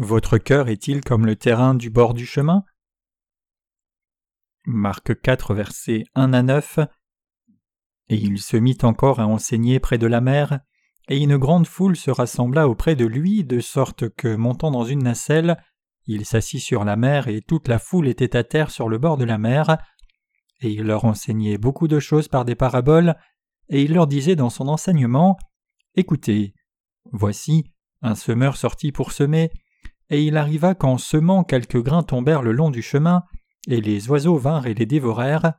Votre cœur est-il comme le terrain du bord du chemin? Marc 4, versets 1 à 9 Et il se mit encore à enseigner près de la mer, et une grande foule se rassembla auprès de lui, de sorte que, montant dans une nacelle, il s'assit sur la mer, et toute la foule était à terre sur le bord de la mer, et il leur enseignait beaucoup de choses par des paraboles, et il leur disait dans son enseignement Écoutez, voici, un semeur sortit pour semer, et il arriva qu'en semant quelques grains tombèrent le long du chemin, et les oiseaux vinrent et les dévorèrent,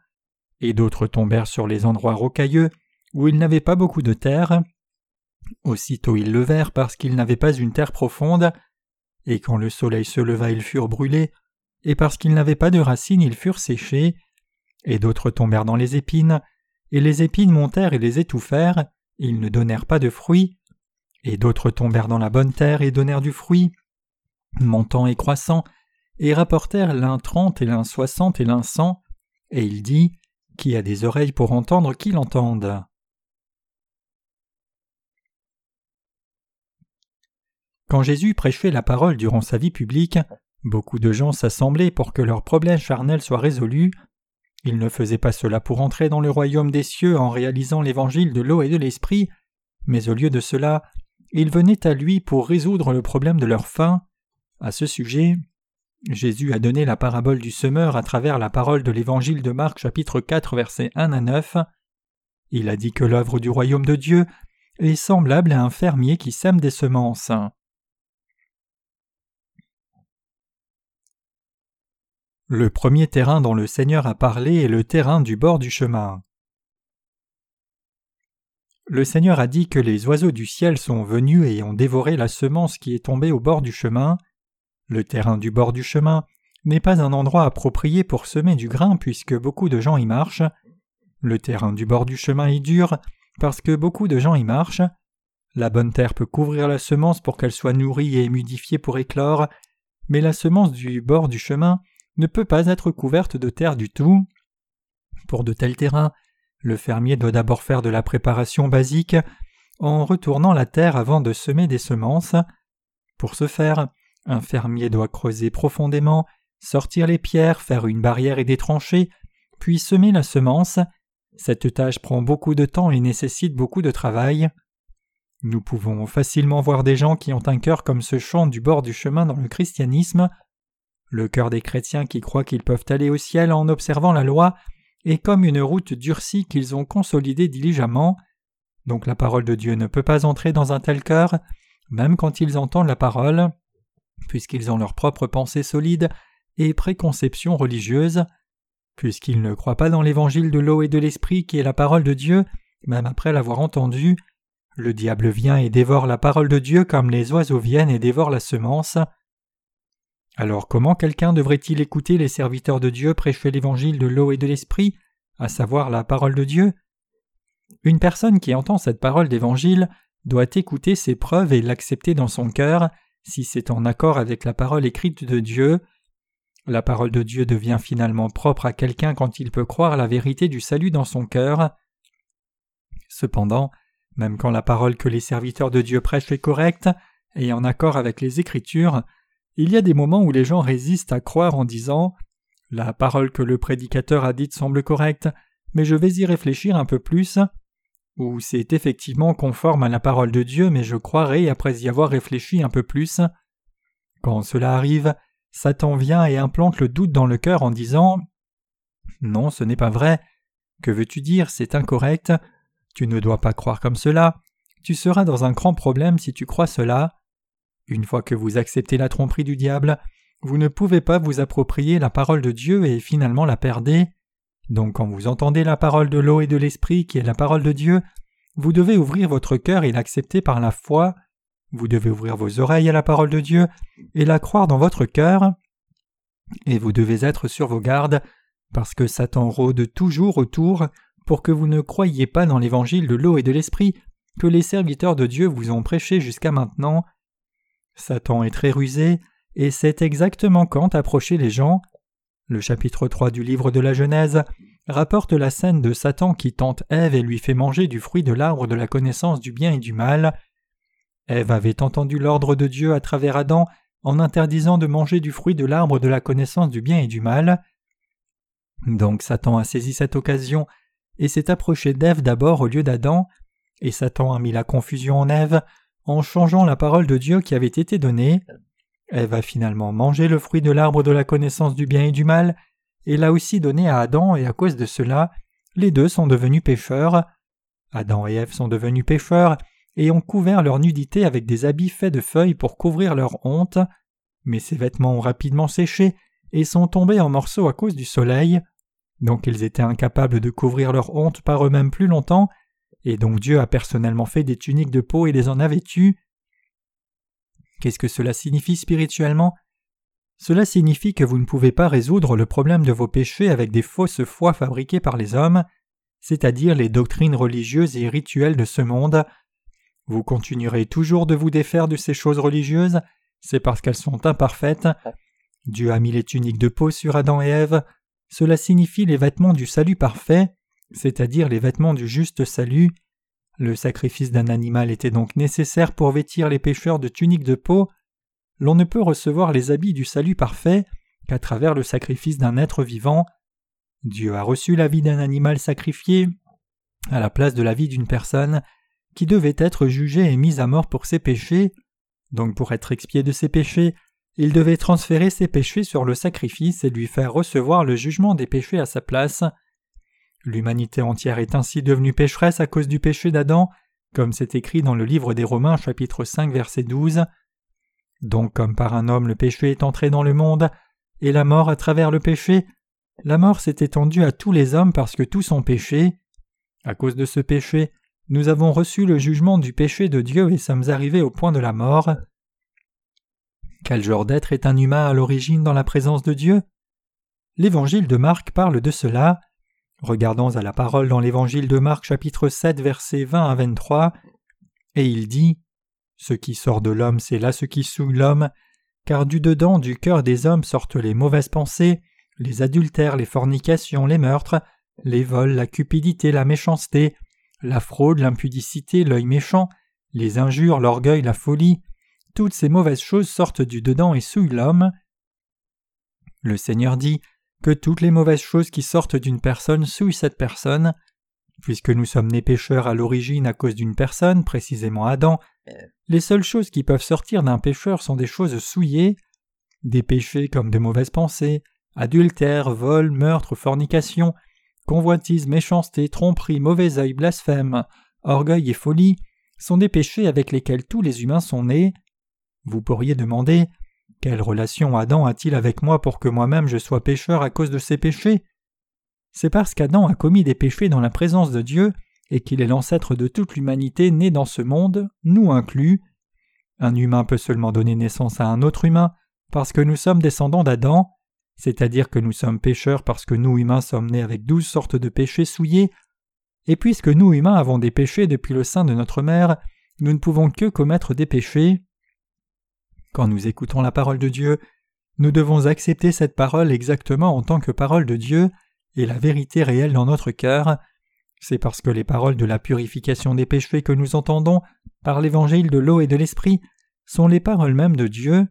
et d'autres tombèrent sur les endroits rocailleux, où il n'avait pas beaucoup de terre. Aussitôt ils levèrent parce qu'ils n'avaient pas une terre profonde, et quand le soleil se leva ils furent brûlés, et parce qu'ils n'avaient pas de racines ils furent séchés, et d'autres tombèrent dans les épines, et les épines montèrent et les étouffèrent, et ils ne donnèrent pas de fruits, et d'autres tombèrent dans la bonne terre et donnèrent du fruit, montant et croissant, et rapportèrent l'un trente et l'un soixante et l'un cent, et il dit, Qui a des oreilles pour entendre, qu'il entende. Quand Jésus prêchait la parole durant sa vie publique, beaucoup de gens s'assemblaient pour que leurs problèmes charnels soient résolus. Il ne faisait pas cela pour entrer dans le royaume des cieux en réalisant l'évangile de l'eau et de l'esprit, mais au lieu de cela, ils venaient à lui pour résoudre le problème de leur faim. À ce sujet, Jésus a donné la parabole du semeur à travers la parole de l'évangile de Marc chapitre 4 versets 1 à 9. Il a dit que l'œuvre du royaume de Dieu est semblable à un fermier qui sème des semences. Le premier terrain dont le Seigneur a parlé est le terrain du bord du chemin. Le Seigneur a dit que les oiseaux du ciel sont venus et ont dévoré la semence qui est tombée au bord du chemin. Le terrain du bord du chemin n'est pas un endroit approprié pour semer du grain puisque beaucoup de gens y marchent. Le terrain du bord du chemin est dur parce que beaucoup de gens y marchent. La bonne terre peut couvrir la semence pour qu'elle soit nourrie et humidifiée pour éclore, mais la semence du bord du chemin ne peut pas être couverte de terre du tout. Pour de tels terrains, le fermier doit d'abord faire de la préparation basique en retournant la terre avant de semer des semences. Pour ce faire, un fermier doit creuser profondément, sortir les pierres, faire une barrière et des tranchées, puis semer la semence. Cette tâche prend beaucoup de temps et nécessite beaucoup de travail. Nous pouvons facilement voir des gens qui ont un cœur comme ce champ du bord du chemin dans le christianisme. Le cœur des chrétiens qui croient qu'ils peuvent aller au ciel en observant la loi est comme une route durcie qu'ils ont consolidée diligemment. Donc la parole de Dieu ne peut pas entrer dans un tel cœur, même quand ils entendent la parole, puisqu'ils ont leur propre pensée solide et préconception religieuse. Puisqu'ils ne croient pas dans l'évangile de l'eau et de l'esprit qui est la parole de Dieu, même après l'avoir entendu, le diable vient et dévore la parole de Dieu comme les oiseaux viennent et dévorent la semence. Alors comment quelqu'un devrait-il écouter les serviteurs de Dieu prêcher l'évangile de l'eau et de l'esprit, à savoir la parole de Dieu? Une personne qui entend cette parole d'évangile doit écouter ses preuves et l'accepter dans son cœur, si c'est en accord avec la parole écrite de Dieu. La parole de Dieu devient finalement propre à quelqu'un quand il peut croire la vérité du salut dans son cœur. Cependant, même quand la parole que les serviteurs de Dieu prêchent est correcte et en accord avec les Écritures, il y a des moments où les gens résistent à croire en disant La parole que le prédicateur a dite semble correcte, mais je vais y réfléchir un peu plus, ou c'est effectivement conforme à la parole de Dieu, mais je croirai après y avoir réfléchi un peu plus. Quand cela arrive, Satan vient et implante le doute dans le cœur en disant Non, ce n'est pas vrai. Que veux-tu dire? C'est incorrect. Tu ne dois pas croire comme cela. Tu seras dans un grand problème si tu crois cela. Une fois que vous acceptez la tromperie du diable, vous ne pouvez pas vous approprier la parole de Dieu et finalement la perdez. Donc quand vous entendez la parole de l'eau et de l'esprit qui est la parole de Dieu, vous devez ouvrir votre cœur et l'accepter par la foi. Vous devez ouvrir vos oreilles à la parole de Dieu et la croire dans votre cœur. Et vous devez être sur vos gardes, parce que Satan rôde toujours autour pour que vous ne croyiez pas dans l'évangile de l'eau et de l'esprit que les serviteurs de Dieu vous ont prêché jusqu'à maintenant. Satan est très rusé et sait exactement quand approcher les gens. Le chapitre 3 du livre de la Genèse rapporte la scène de Satan qui tente Ève et lui fait manger du fruit de l'arbre de la connaissance du bien et du mal. Ève avait entendu l'ordre de Dieu à travers Adam en interdisant de manger du fruit de l'arbre de la connaissance du bien et du mal. Donc Satan a saisi cette occasion et s'est approché d'Ève d'abord au lieu d'Adam, et Satan a mis la confusion en Ève en changeant la parole de Dieu qui avait été donnée. Ève a finalement mangé le fruit de l'arbre de la connaissance du bien et du mal, et l'a aussi donné à Adam, et à cause de cela, les deux sont devenus pécheurs. Adam et Ève sont devenus pécheurs, et ont couvert leur nudité avec des habits faits de feuilles pour couvrir leur honte, mais ces vêtements ont rapidement séché et sont tombés en morceaux à cause du soleil, donc ils étaient incapables de couvrir leur honte par eux-mêmes plus longtemps, et donc Dieu a personnellement fait des tuniques de peau et les en a vêtues. Qu'est-ce que cela signifie spirituellement? Cela signifie que vous ne pouvez pas résoudre le problème de vos péchés avec des fausses foi fabriquées par les hommes, c'est-à-dire les doctrines religieuses et rituelles de ce monde. Vous continuerez toujours de vous défaire de ces choses religieuses, c'est parce qu'elles sont imparfaites. Dieu a mis les tuniques de peau sur Adam et Ève, cela signifie les vêtements du salut parfait, c'est-à-dire les vêtements du juste salut. Le sacrifice d'un animal était donc nécessaire pour vêtir les pécheurs de tuniques de peau. L'on ne peut recevoir les habits du salut parfait qu'à travers le sacrifice d'un être vivant. Dieu a reçu la vie d'un animal sacrifié à la place de la vie d'une personne qui devait être jugée et mise à mort pour ses péchés. Donc pour être expié de ses péchés, il devait transférer ses péchés sur le sacrifice et lui faire recevoir le jugement des péchés à sa place. L'humanité entière est ainsi devenue pécheresse à cause du péché d'Adam, comme c'est écrit dans le livre des Romains chapitre 5 verset 12. Donc comme par un homme le péché est entré dans le monde, et la mort à travers le péché, la mort s'est étendue à tous les hommes parce que tous ont péché. À cause de ce péché, nous avons reçu le jugement du péché de Dieu et sommes arrivés au point de la mort. Quel genre d'être est un humain à l'origine dans la présence de Dieu? L'évangile de Marc parle de cela. Regardons à la parole dans l'évangile de Marc chapitre 7 versets 20 à 23. Et il dit Ce qui sort de l'homme, c'est là ce qui souille l'homme, car du dedans du cœur des hommes sortent les mauvaises pensées, les adultères, les fornications, les meurtres, les vols, la cupidité, la méchanceté, la fraude, l'impudicité, l'œil méchant, les injures, l'orgueil, la folie, toutes ces mauvaises choses sortent du dedans et souillent l'homme. Le Seigneur dit que toutes les mauvaises choses qui sortent d'une personne souillent cette personne. Puisque nous sommes nés pécheurs à l'origine à cause d'une personne, précisément Adam, les seules choses qui peuvent sortir d'un pécheur sont des choses souillées, des péchés comme de mauvaises pensées, adultère, vol, meurtre, fornication, convoitise, méchanceté, tromperie, mauvais œil, blasphème, orgueil et folie sont des péchés avec lesquels tous les humains sont nés. Vous pourriez demander quelle relation Adam a-t-il avec moi pour que moi-même je sois pécheur à cause de ses péchés? C'est parce qu'Adam a commis des péchés dans la présence de Dieu et qu'il est l'ancêtre de toute l'humanité née dans ce monde, nous inclus. Un humain peut seulement donner naissance à un autre humain parce que nous sommes descendants d'Adam, c'est-à-dire que nous sommes pécheurs parce que nous humains sommes nés avec douze sortes de péchés souillés, et puisque nous humains avons des péchés depuis le sein de notre mère, nous ne pouvons que commettre des péchés. Quand nous écoutons la parole de Dieu, nous devons accepter cette parole exactement en tant que parole de Dieu et la vérité réelle dans notre cœur. C'est parce que les paroles de la purification des péchés que nous entendons par l'évangile de l'eau et de l'esprit sont les paroles mêmes de Dieu.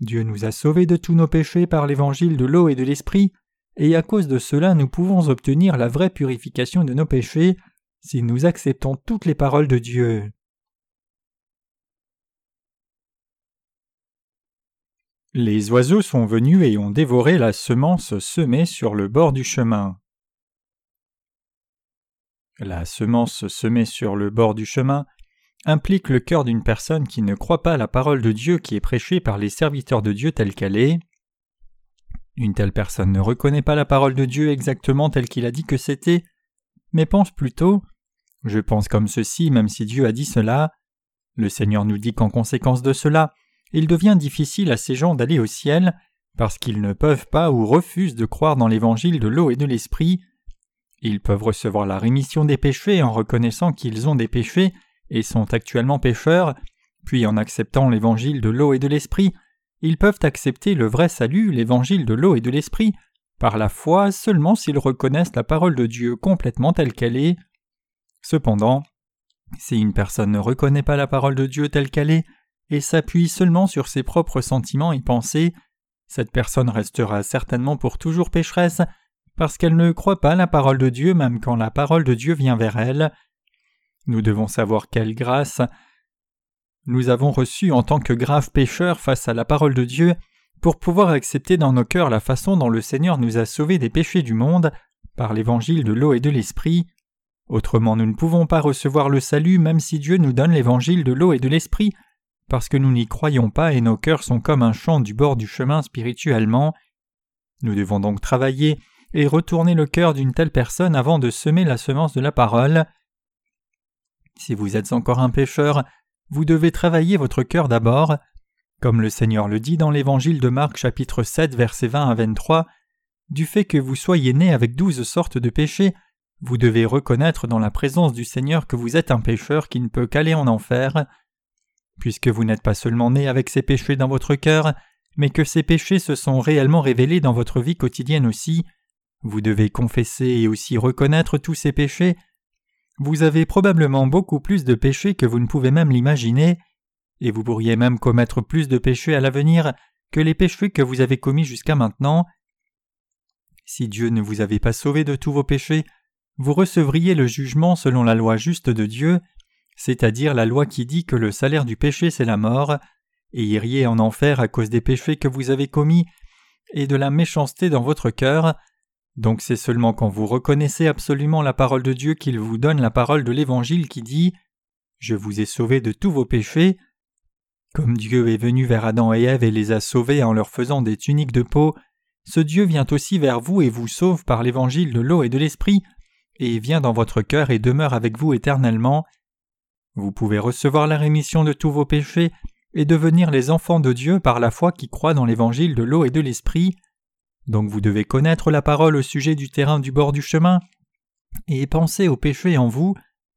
Dieu nous a sauvés de tous nos péchés par l'évangile de l'eau et de l'esprit, et à cause de cela nous pouvons obtenir la vraie purification de nos péchés si nous acceptons toutes les paroles de Dieu. Les oiseaux sont venus et ont dévoré la semence semée sur le bord du chemin. La semence semée sur le bord du chemin implique le cœur d'une personne qui ne croit pas la parole de Dieu qui est prêchée par les serviteurs de Dieu telle qu'elle est. Une telle personne ne reconnaît pas la parole de Dieu exactement telle qu'il a dit que c'était, mais pense plutôt Je pense comme ceci même si Dieu a dit cela. Le Seigneur nous dit qu'en conséquence de cela, il devient difficile à ces gens d'aller au ciel parce qu'ils ne peuvent pas ou refusent de croire dans l'évangile de l'eau et de l'esprit. Ils peuvent recevoir la rémission des péchés en reconnaissant qu'ils ont des péchés et sont actuellement pécheurs, puis en acceptant l'évangile de l'eau et de l'esprit, ils peuvent accepter le vrai salut, l'évangile de l'eau et de l'esprit, par la foi seulement s'ils reconnaissent la parole de Dieu complètement telle qu'elle est. Cependant, si une personne ne reconnaît pas la parole de Dieu telle qu'elle est, et s'appuie seulement sur ses propres sentiments et pensées, cette personne restera certainement pour toujours pécheresse, parce qu'elle ne croit pas la parole de Dieu même quand la parole de Dieu vient vers elle. Nous devons savoir quelle grâce nous avons reçue en tant que graves pécheurs face à la parole de Dieu pour pouvoir accepter dans nos cœurs la façon dont le Seigneur nous a sauvés des péchés du monde par l'évangile de l'eau et de l'esprit. Autrement nous ne pouvons pas recevoir le salut même si Dieu nous donne l'évangile de l'eau et de l'esprit, parce que nous n'y croyons pas et nos cœurs sont comme un champ du bord du chemin spirituellement. Nous devons donc travailler et retourner le cœur d'une telle personne avant de semer la semence de la parole. Si vous êtes encore un pécheur, vous devez travailler votre cœur d'abord. Comme le Seigneur le dit dans l'Évangile de Marc chapitre 7 versets 20 à 23, du fait que vous soyez né avec douze sortes de péchés, vous devez reconnaître dans la présence du Seigneur que vous êtes un pécheur qui ne peut qu'aller en enfer. Puisque vous n'êtes pas seulement né avec ces péchés dans votre cœur, mais que ces péchés se sont réellement révélés dans votre vie quotidienne aussi, vous devez confesser et aussi reconnaître tous ces péchés. Vous avez probablement beaucoup plus de péchés que vous ne pouvez même l'imaginer, et vous pourriez même commettre plus de péchés à l'avenir que les péchés que vous avez commis jusqu'à maintenant. Si Dieu ne vous avait pas sauvé de tous vos péchés, vous recevriez le jugement selon la loi juste de Dieu, c'est-à-dire la loi qui dit que le salaire du péché c'est la mort, et iriez en enfer à cause des péchés que vous avez commis et de la méchanceté dans votre cœur, donc c'est seulement quand vous reconnaissez absolument la parole de Dieu qu'il vous donne la parole de l'Évangile qui dit Je vous ai sauvés de tous vos péchés. Comme Dieu est venu vers Adam et Ève et les a sauvés en leur faisant des tuniques de peau, ce Dieu vient aussi vers vous et vous sauve par l'Évangile de l'eau et de l'Esprit, et vient dans votre cœur et demeure avec vous éternellement. Vous pouvez recevoir la rémission de tous vos péchés et devenir les enfants de Dieu par la foi qui croit dans l'Évangile de l'eau et de l'Esprit. Donc vous devez connaître la parole au sujet du terrain du bord du chemin, et penser au péché en vous,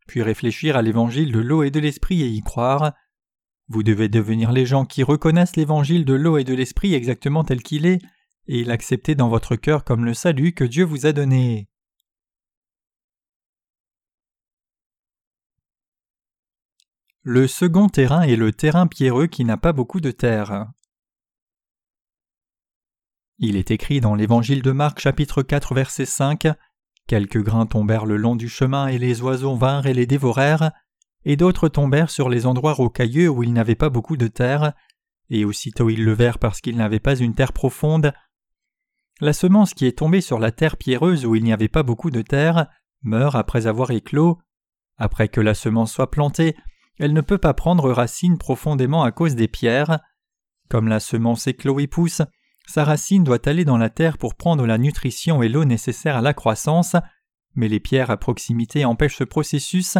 puis réfléchir à l'évangile de l'eau et de l'esprit et y croire. Vous devez devenir les gens qui reconnaissent l'évangile de l'eau et de l'esprit exactement tel qu'il est, et l'accepter dans votre cœur comme le salut que Dieu vous a donné. Le second terrain est le terrain pierreux qui n'a pas beaucoup de terre. Il est écrit dans l'Évangile de Marc chapitre 4 verset 5 Quelques grains tombèrent le long du chemin et les oiseaux vinrent et les dévorèrent, et d'autres tombèrent sur les endroits rocailleux où il n'avait pas beaucoup de terre, et aussitôt ils levèrent parce qu'il n'avait pas une terre profonde. La semence qui est tombée sur la terre pierreuse où il n'y avait pas beaucoup de terre meurt après avoir éclos. Après que la semence soit plantée, elle ne peut pas prendre racine profondément à cause des pierres. Comme la semence éclot pousse, sa racine doit aller dans la terre pour prendre la nutrition et l'eau nécessaires à la croissance, mais les pierres à proximité empêchent ce processus.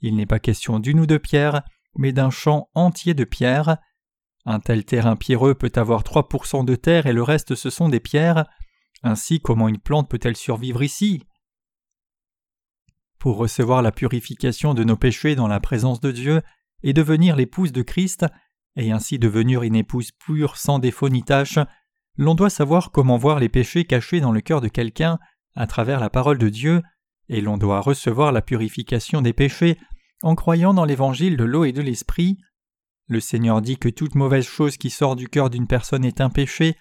Il n'est pas question d'une ou deux pierres, mais d'un champ entier de pierres. Un tel terrain pierreux peut avoir 3% de terre et le reste ce sont des pierres. Ainsi, comment une plante peut-elle survivre ici? Pour recevoir la purification de nos péchés dans la présence de Dieu et devenir l'épouse de Christ, et ainsi devenir une épouse pure sans défaut ni tache, l'on doit savoir comment voir les péchés cachés dans le cœur de quelqu'un à travers la parole de Dieu, et l'on doit recevoir la purification des péchés en croyant dans l'évangile de l'eau et de l'esprit. Le Seigneur dit que toute mauvaise chose qui sort du cœur d'une personne est un péché,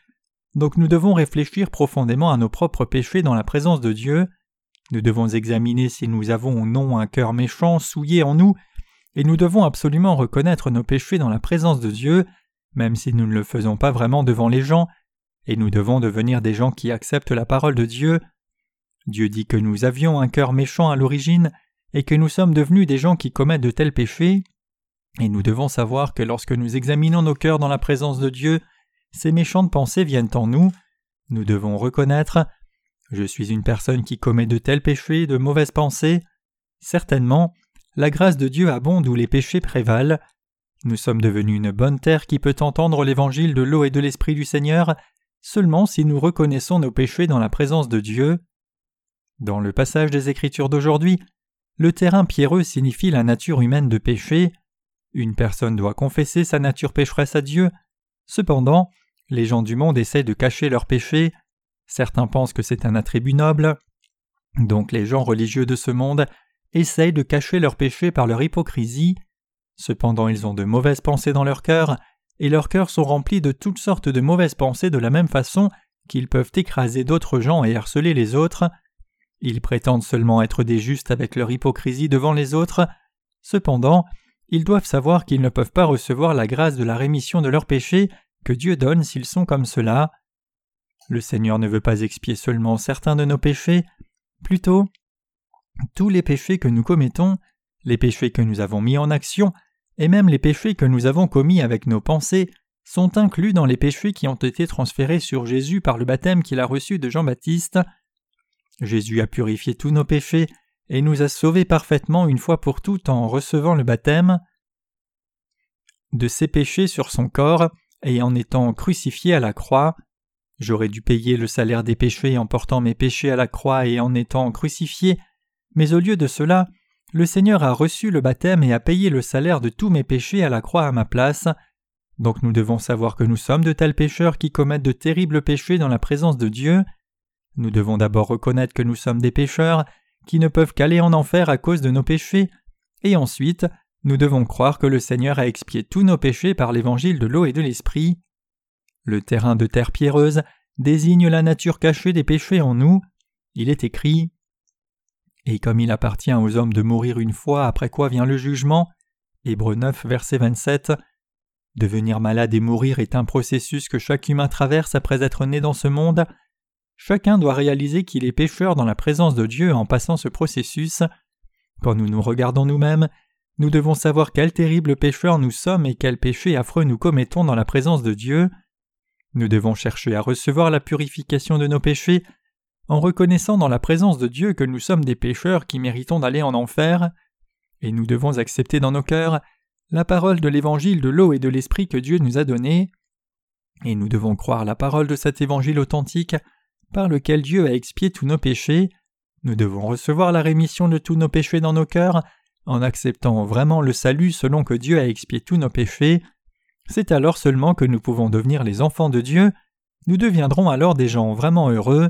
donc nous devons réfléchir profondément à nos propres péchés dans la présence de Dieu. Nous devons examiner si nous avons ou non un cœur méchant souillé en nous, et nous devons absolument reconnaître nos péchés dans la présence de Dieu, même si nous ne le faisons pas vraiment devant les gens, et nous devons devenir des gens qui acceptent la parole de Dieu. Dieu dit que nous avions un cœur méchant à l'origine et que nous sommes devenus des gens qui commettent de tels péchés, et nous devons savoir que lorsque nous examinons nos cœurs dans la présence de Dieu, ces méchantes pensées viennent en nous, nous devons reconnaître Je suis une personne qui commet de tels péchés, de mauvaises pensées. Certainement, la grâce de Dieu abonde où les péchés prévalent. Nous sommes devenus une bonne terre qui peut entendre l'évangile de l'eau et de l'esprit du Seigneur seulement si nous reconnaissons nos péchés dans la présence de Dieu. Dans le passage des Écritures d'aujourd'hui, le terrain pierreux signifie la nature humaine de péché. Une personne doit confesser sa nature pécheresse à Dieu. Cependant, les gens du monde essaient de cacher leurs péchés. Certains pensent que c'est un attribut noble. Donc les gens religieux de ce monde essayent de cacher leurs péchés par leur hypocrisie. Cependant ils ont de mauvaises pensées dans leur cœur, et leurs cœurs sont remplis de toutes sortes de mauvaises pensées de la même façon qu'ils peuvent écraser d'autres gens et harceler les autres. Ils prétendent seulement être des justes avec leur hypocrisie devant les autres. Cependant, ils doivent savoir qu'ils ne peuvent pas recevoir la grâce de la rémission de leurs péchés que Dieu donne s'ils sont comme cela. Le Seigneur ne veut pas expier seulement certains de nos péchés, plutôt tous les péchés que nous commettons, les péchés que nous avons mis en action, et même les péchés que nous avons commis avec nos pensées, sont inclus dans les péchés qui ont été transférés sur Jésus par le baptême qu'il a reçu de Jean-Baptiste. Jésus a purifié tous nos péchés et nous a sauvés parfaitement une fois pour toutes en recevant le baptême de ses péchés sur son corps et en étant crucifié à la croix. J'aurais dû payer le salaire des péchés en portant mes péchés à la croix et en étant crucifié, mais au lieu de cela, le Seigneur a reçu le baptême et a payé le salaire de tous mes péchés à la croix à ma place. Donc nous devons savoir que nous sommes de tels pécheurs qui commettent de terribles péchés dans la présence de Dieu. Nous devons d'abord reconnaître que nous sommes des pécheurs qui ne peuvent qu'aller en enfer à cause de nos péchés, et ensuite nous devons croire que le Seigneur a expié tous nos péchés par l'évangile de l'eau et de l'esprit. Le terrain de terre pierreuse désigne la nature cachée des péchés en nous. Il est écrit Et comme il appartient aux hommes de mourir une fois après quoi vient le jugement, Hébreux 9, verset 27, Devenir malade et mourir est un processus que chaque humain traverse après être né dans ce monde. Chacun doit réaliser qu'il est pécheur dans la présence de Dieu en passant ce processus. Quand nous nous regardons nous-mêmes, nous devons savoir quel terrible pécheur nous sommes et quel péché affreux nous commettons dans la présence de Dieu. Nous devons chercher à recevoir la purification de nos péchés en reconnaissant dans la présence de Dieu que nous sommes des pécheurs qui méritons d'aller en enfer, et nous devons accepter dans nos cœurs la parole de l'évangile de l'eau et de l'esprit que Dieu nous a donné, et nous devons croire la parole de cet évangile authentique par lequel Dieu a expié tous nos péchés, nous devons recevoir la rémission de tous nos péchés dans nos cœurs en acceptant vraiment le salut selon que Dieu a expié tous nos péchés. C'est alors seulement que nous pouvons devenir les enfants de Dieu, nous deviendrons alors des gens vraiment heureux.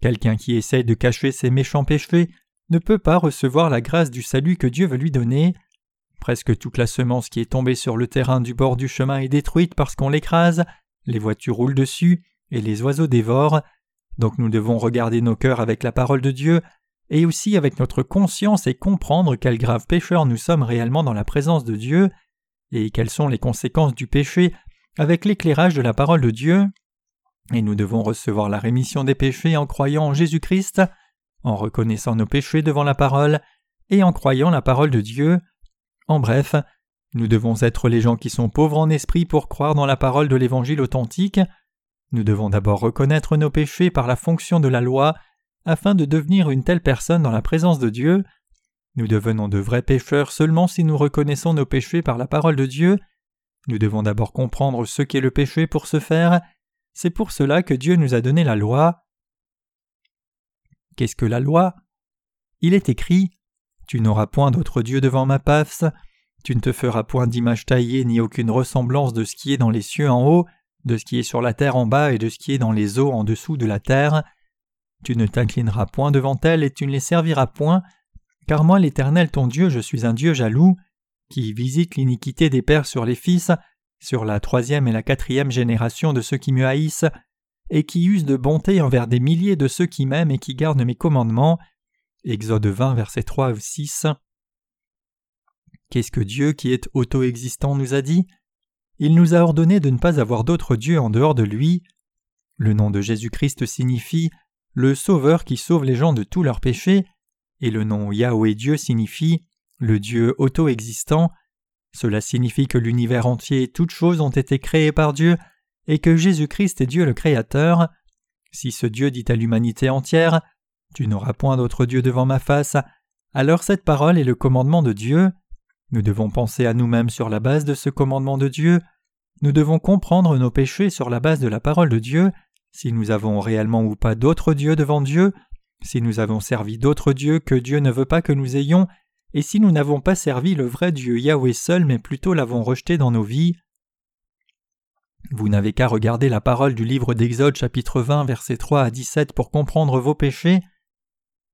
Quelqu'un qui essaye de cacher ses méchants péchés ne peut pas recevoir la grâce du salut que Dieu veut lui donner. Presque toute la semence qui est tombée sur le terrain du bord du chemin est détruite parce qu'on l'écrase, les voitures roulent dessus et les oiseaux dévorent. Donc nous devons regarder nos cœurs avec la parole de Dieu et aussi avec notre conscience et comprendre quels graves pécheurs nous sommes réellement dans la présence de Dieu et quelles sont les conséquences du péché avec l'éclairage de la parole de Dieu. Et nous devons recevoir la rémission des péchés en croyant en Jésus-Christ, en reconnaissant nos péchés devant la parole et en croyant la parole de Dieu. En bref, nous devons être les gens qui sont pauvres en esprit pour croire dans la parole de l'Évangile authentique, nous devons d'abord reconnaître nos péchés par la fonction de la loi afin de devenir une telle personne dans la présence de Dieu. Nous devenons de vrais pécheurs seulement si nous reconnaissons nos péchés par la parole de Dieu. Nous devons d'abord comprendre ce qu'est le péché pour ce faire. C'est pour cela que Dieu nous a donné la loi. Qu'est-ce que la loi? Il est écrit Tu n'auras point d'autre Dieu devant ma passe, tu ne te feras point d'image taillée ni aucune ressemblance de ce qui est dans les cieux en haut, de ce qui est sur la terre en bas et de ce qui est dans les eaux en dessous de la terre. Tu ne t'inclineras point devant elles et tu ne les serviras point, car moi l'Éternel ton Dieu je suis un Dieu jaloux, qui visite l'iniquité des pères sur les fils, sur la troisième et la quatrième génération de ceux qui me haïssent, et qui use de bonté envers des milliers de ceux qui m'aiment et qui gardent mes commandements. Exode 20, verset 3 ou 6. Qu'est-ce que Dieu qui est auto-existant nous a dit? Il nous a ordonné de ne pas avoir d'autre Dieu en dehors de lui. Le nom de Jésus-Christ signifie le Sauveur qui sauve les gens de tous leurs péchés, et le nom Yahweh Dieu signifie le Dieu auto-existant. Cela signifie que l'univers entier et toutes choses ont été créées par Dieu, et que Jésus-Christ est Dieu le Créateur. Si ce Dieu dit à l'humanité entière Tu n'auras point d'autre Dieu devant ma face, alors cette parole est le commandement de Dieu. Nous devons penser à nous-mêmes sur la base de ce commandement de Dieu. Nous devons comprendre nos péchés sur la base de la parole de Dieu, si nous avons réellement ou pas d'autres dieux devant Dieu, si nous avons servi d'autres dieux que Dieu ne veut pas que nous ayons, et si nous n'avons pas servi le vrai Dieu Yahweh seul, mais plutôt l'avons rejeté dans nos vies. Vous n'avez qu'à regarder la parole du livre d'Exode chapitre 20 versets 3 à 17 pour comprendre vos péchés.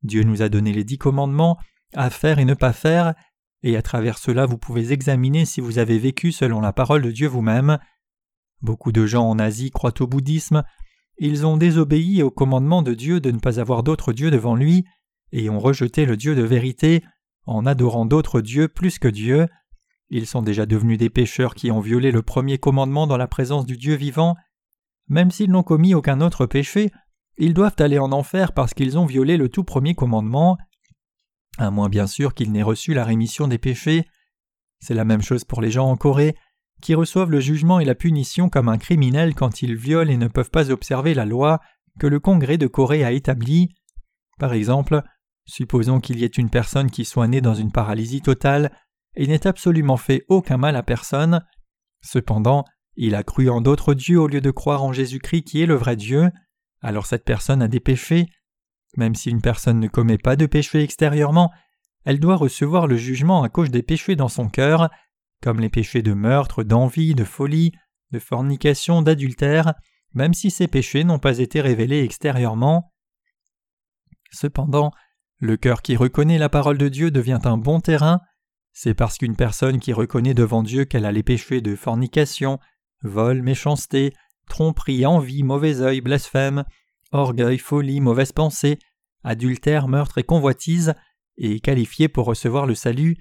Dieu nous a donné les dix commandements, à faire et ne pas faire, et à travers cela vous pouvez examiner si vous avez vécu selon la parole de Dieu vous-même. Beaucoup de gens en Asie croient au bouddhisme, ils ont désobéi au commandement de Dieu de ne pas avoir d'autres dieux devant lui, et ont rejeté le Dieu de vérité en adorant d'autres dieux plus que Dieu. Ils sont déjà devenus des pécheurs qui ont violé le premier commandement dans la présence du Dieu vivant. Même s'ils n'ont commis aucun autre péché, ils doivent aller en enfer parce qu'ils ont violé le tout premier commandement, à moins bien sûr qu'ils n'aient reçu la rémission des péchés. C'est la même chose pour les gens en Corée, qui reçoivent le jugement et la punition comme un criminel quand ils violent et ne peuvent pas observer la loi que le Congrès de Corée a établie. Par exemple, supposons qu'il y ait une personne qui soit née dans une paralysie totale et n'ait absolument fait aucun mal à personne. Cependant, il a cru en d'autres dieux au lieu de croire en Jésus-Christ qui est le vrai Dieu, alors cette personne a des péchés. Même si une personne ne commet pas de péchés extérieurement, elle doit recevoir le jugement à cause des péchés dans son cœur, comme les péchés de meurtre, d'envie, de folie, de fornication, d'adultère, même si ces péchés n'ont pas été révélés extérieurement. Cependant, le cœur qui reconnaît la parole de Dieu devient un bon terrain, c'est parce qu'une personne qui reconnaît devant Dieu qu'elle a les péchés de fornication, vol, méchanceté, tromperie, envie, mauvais œil, blasphème, orgueil, folie, mauvaise pensée, adultère, meurtre et convoitise, est qualifiée pour recevoir le salut.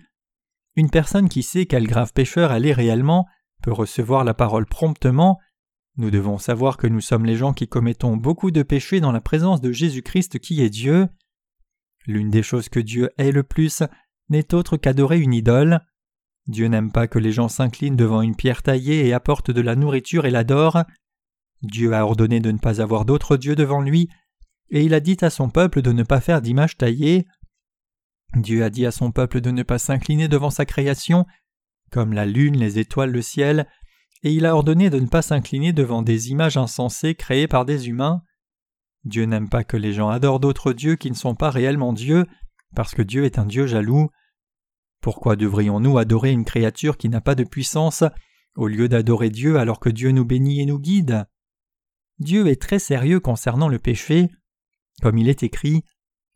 Une personne qui sait quel grave pécheur elle est réellement peut recevoir la parole promptement. Nous devons savoir que nous sommes les gens qui commettons beaucoup de péchés dans la présence de Jésus-Christ qui est Dieu. L'une des choses que Dieu hait le plus n'est autre qu'adorer une idole. Dieu n'aime pas que les gens s'inclinent devant une pierre taillée et apportent de la nourriture et l'adorent. Dieu a ordonné de ne pas avoir d'autres dieux devant lui, et il a dit à son peuple de ne pas faire d'image taillée. Dieu a dit à son peuple de ne pas s'incliner devant sa création, comme la lune, les étoiles, le ciel, et il a ordonné de ne pas s'incliner devant des images insensées créées par des humains. Dieu n'aime pas que les gens adorent d'autres dieux qui ne sont pas réellement Dieu, parce que Dieu est un Dieu jaloux. Pourquoi devrions-nous adorer une créature qui n'a pas de puissance, au lieu d'adorer Dieu alors que Dieu nous bénit et nous guide? Dieu est très sérieux concernant le péché, comme il est écrit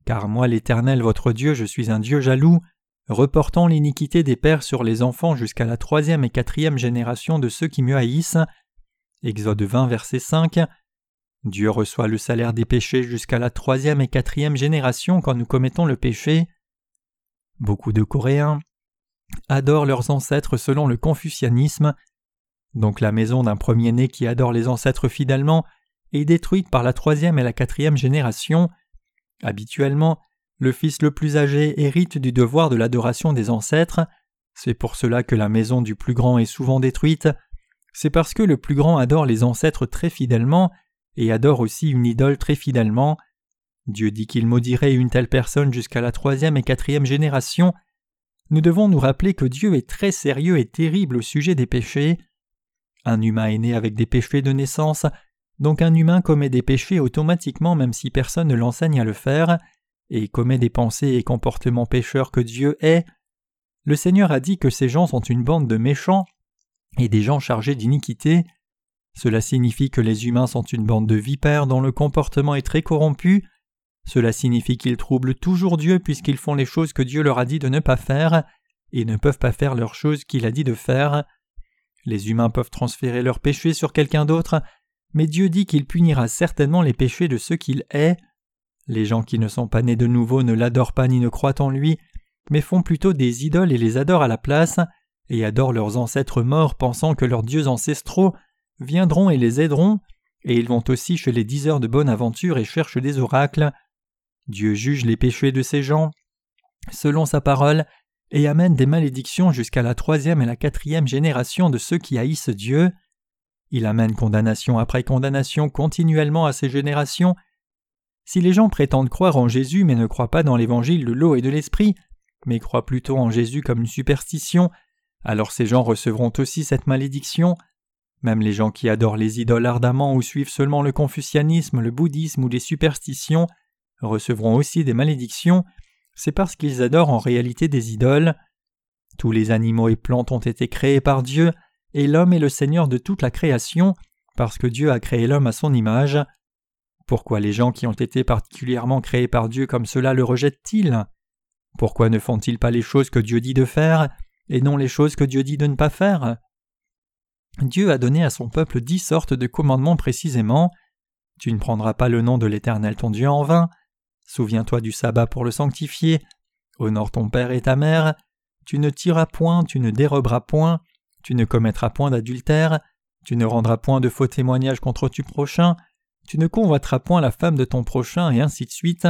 Car moi l'Éternel votre Dieu, je suis un Dieu jaloux, reportant l'iniquité des pères sur les enfants jusqu'à la troisième et quatrième génération de ceux qui me haïssent. Exode 20, verset 5. Dieu reçoit le salaire des péchés jusqu'à la troisième et quatrième génération quand nous commettons le péché. Beaucoup de Coréens adorent leurs ancêtres selon le confucianisme. Donc la maison d'un premier-né qui adore les ancêtres fidèlement est détruite par la troisième et la quatrième génération. Habituellement, le fils le plus âgé hérite du devoir de l'adoration des ancêtres. C'est pour cela que la maison du plus grand est souvent détruite. C'est parce que le plus grand adore les ancêtres très fidèlement et adore aussi une idole très fidèlement. Dieu dit qu'il maudirait une telle personne jusqu'à la troisième et quatrième génération. Nous devons nous rappeler que Dieu est très sérieux et terrible au sujet des péchés. Un humain est né avec des péchés de naissance, donc un humain commet des péchés automatiquement même si personne ne l'enseigne à le faire, et commet des pensées et comportements pécheurs que Dieu est. Le Seigneur a dit que ces gens sont une bande de méchants et des gens chargés d'iniquité. Cela signifie que les humains sont une bande de vipères dont le comportement est très corrompu. Cela signifie qu'ils troublent toujours Dieu puisqu'ils font les choses que Dieu leur a dit de ne pas faire et ne peuvent pas faire leurs choses qu'il a dit de faire. Les humains peuvent transférer leurs péchés sur quelqu'un d'autre, mais Dieu dit qu'il punira certainement les péchés de ceux qu'il hait. Les gens qui ne sont pas nés de nouveau ne l'adorent pas ni ne croient en lui, mais font plutôt des idoles et les adorent à la place, et adorent leurs ancêtres morts pensant que leurs dieux ancestraux viendront et les aideront, et ils vont aussi chez les diseurs de bonne aventure et cherchent des oracles. Dieu juge les péchés de ces gens, selon sa parole, et amène des malédictions jusqu'à la troisième et la quatrième génération de ceux qui haïssent Dieu. Il amène condamnation après condamnation continuellement à ces générations. Si les gens prétendent croire en Jésus mais ne croient pas dans l'évangile de l'eau et de l'esprit, mais croient plutôt en Jésus comme une superstition, alors ces gens recevront aussi cette malédiction. Même les gens qui adorent les idoles ardemment ou suivent seulement le confucianisme, le bouddhisme ou les superstitions recevront aussi des malédictions, c'est parce qu'ils adorent en réalité des idoles. Tous les animaux et plantes ont été créés par Dieu, et l'homme est le Seigneur de toute la création, parce que Dieu a créé l'homme à son image. Pourquoi les gens qui ont été particulièrement créés par Dieu comme cela le rejettent-ils? Pourquoi ne font-ils pas les choses que Dieu dit de faire, et non les choses que Dieu dit de ne pas faire? Dieu a donné à son peuple dix sortes de commandements précisément. Tu ne prendras pas le nom de l'Éternel ton Dieu en vain. Souviens-toi du sabbat pour le sanctifier. Honore ton père et ta mère. Tu ne tireras point, tu ne déroberas point, tu ne commettras point d'adultère, tu ne rendras point de faux témoignages contre tu prochain, tu ne convoiteras point la femme de ton prochain, et ainsi de suite.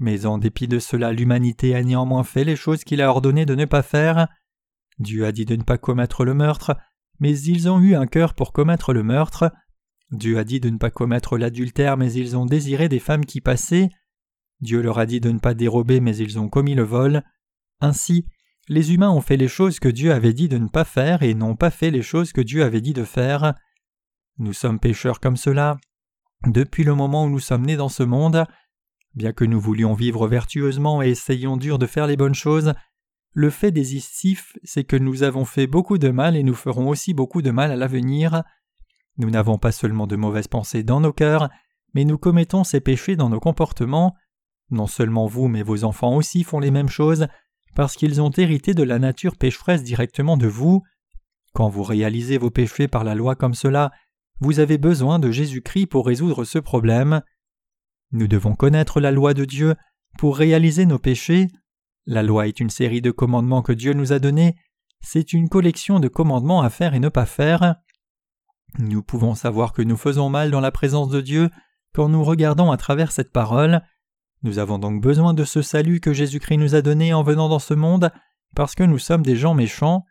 Mais en dépit de cela, l'humanité a néanmoins fait les choses qu'il a ordonné de ne pas faire. Dieu a dit de ne pas commettre le meurtre, mais ils ont eu un cœur pour commettre le meurtre. Dieu a dit de ne pas commettre l'adultère, mais ils ont désiré des femmes qui passaient. Dieu leur a dit de ne pas dérober, mais ils ont commis le vol. Ainsi, les humains ont fait les choses que Dieu avait dit de ne pas faire et n'ont pas fait les choses que Dieu avait dit de faire. Nous sommes pécheurs comme cela. Depuis le moment où nous sommes nés dans ce monde, bien que nous voulions vivre vertueusement et essayions dur de faire les bonnes choses, le fait décisif, c'est que nous avons fait beaucoup de mal et nous ferons aussi beaucoup de mal à l'avenir. Nous n'avons pas seulement de mauvaises pensées dans nos cœurs, mais nous commettons ces péchés dans nos comportements. Non seulement vous, mais vos enfants aussi font les mêmes choses, parce qu'ils ont hérité de la nature pécheresse directement de vous. Quand vous réalisez vos péchés par la loi comme cela, vous avez besoin de Jésus-Christ pour résoudre ce problème. Nous devons connaître la loi de Dieu pour réaliser nos péchés. La loi est une série de commandements que Dieu nous a donnés. C'est une collection de commandements à faire et ne pas faire. Nous pouvons savoir que nous faisons mal dans la présence de Dieu quand nous regardons à travers cette parole. Nous avons donc besoin de ce salut que Jésus-Christ nous a donné en venant dans ce monde parce que nous sommes des gens méchants.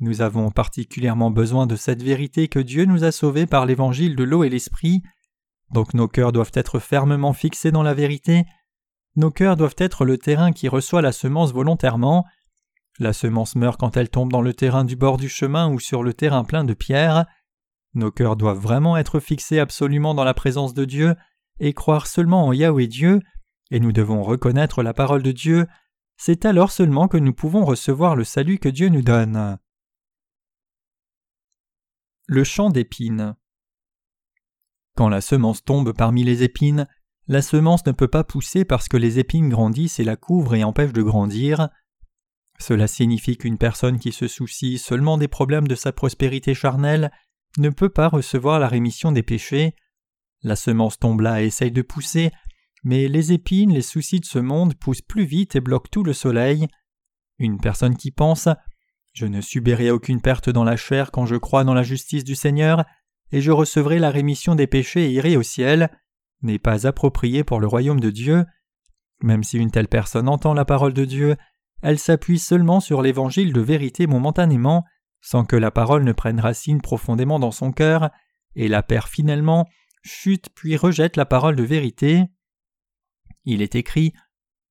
Nous avons particulièrement besoin de cette vérité que Dieu nous a sauvés par l'évangile de l'eau et l'esprit. Donc nos cœurs doivent être fermement fixés dans la vérité. Nos cœurs doivent être le terrain qui reçoit la semence volontairement. La semence meurt quand elle tombe dans le terrain du bord du chemin ou sur le terrain plein de pierres. Nos cœurs doivent vraiment être fixés absolument dans la présence de Dieu et croire seulement en Yahweh Dieu, et nous devons reconnaître la parole de Dieu. C'est alors seulement que nous pouvons recevoir le salut que Dieu nous donne. Le champ d'épines. Quand la semence tombe parmi les épines, la semence ne peut pas pousser parce que les épines grandissent et la couvrent et empêchent de grandir. Cela signifie qu'une personne qui se soucie seulement des problèmes de sa prospérité charnelle ne peut pas recevoir la rémission des péchés. La semence tombe là et essaye de pousser, mais les épines, les soucis de ce monde poussent plus vite et bloquent tout le soleil. Une personne qui pense je ne subirai aucune perte dans la chair quand je crois dans la justice du Seigneur, et je recevrai la rémission des péchés et irai au ciel, n'est pas approprié pour le royaume de Dieu. Même si une telle personne entend la parole de Dieu, elle s'appuie seulement sur l'évangile de vérité momentanément, sans que la parole ne prenne racine profondément dans son cœur, et la perd finalement, chute puis rejette la parole de vérité. Il est écrit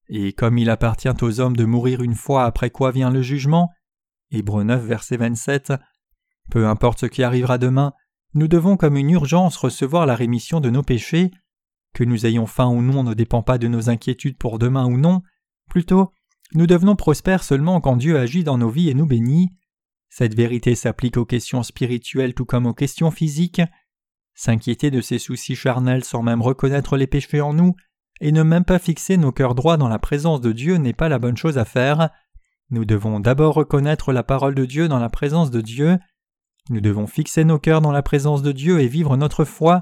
Et comme il appartient aux hommes de mourir une fois après quoi vient le jugement, Hébreux 9, verset 27. Peu importe ce qui arrivera demain, nous devons comme une urgence recevoir la rémission de nos péchés. Que nous ayons faim ou non ne dépend pas de nos inquiétudes pour demain ou non, plutôt, nous devenons prospères seulement quand Dieu agit dans nos vies et nous bénit. Cette vérité s'applique aux questions spirituelles tout comme aux questions physiques. S'inquiéter de ces soucis charnels sans même reconnaître les péchés en nous, et ne même pas fixer nos cœurs droits dans la présence de Dieu n'est pas la bonne chose à faire. Nous devons d'abord reconnaître la parole de Dieu dans la présence de Dieu. Nous devons fixer nos cœurs dans la présence de Dieu et vivre notre foi.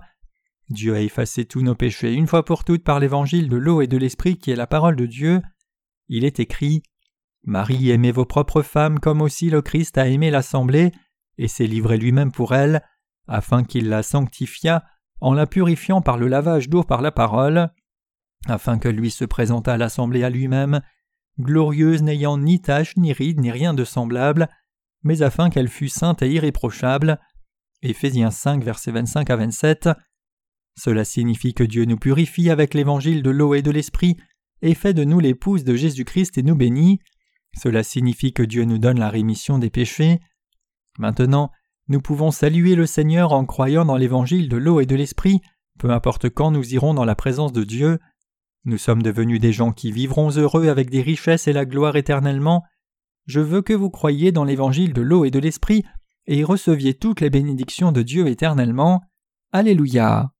Dieu a effacé tous nos péchés une fois pour toutes par l'évangile de l'eau et de l'esprit qui est la parole de Dieu. Il est écrit Marie, aimez vos propres femmes comme aussi le Christ a aimé l'assemblée et s'est livré lui-même pour elle, afin qu'il la sanctifiât en la purifiant par le lavage d'eau par la parole, afin que lui se présentât l'assemblée à lui-même glorieuse n'ayant ni tache, ni ride, ni rien de semblable, mais afin qu'elle fût sainte et irréprochable. Éphésiens 5, versets 25 à 27. Cela signifie que Dieu nous purifie avec l'évangile de l'eau et de l'esprit, et fait de nous l'épouse de Jésus-Christ et nous bénit. Cela signifie que Dieu nous donne la rémission des péchés. Maintenant, nous pouvons saluer le Seigneur en croyant dans l'évangile de l'eau et de l'esprit, peu importe quand nous irons dans la présence de Dieu. Nous sommes devenus des gens qui vivront heureux avec des richesses et la gloire éternellement. Je veux que vous croyiez dans l'évangile de l'eau et de l'esprit et receviez toutes les bénédictions de Dieu éternellement. Alléluia.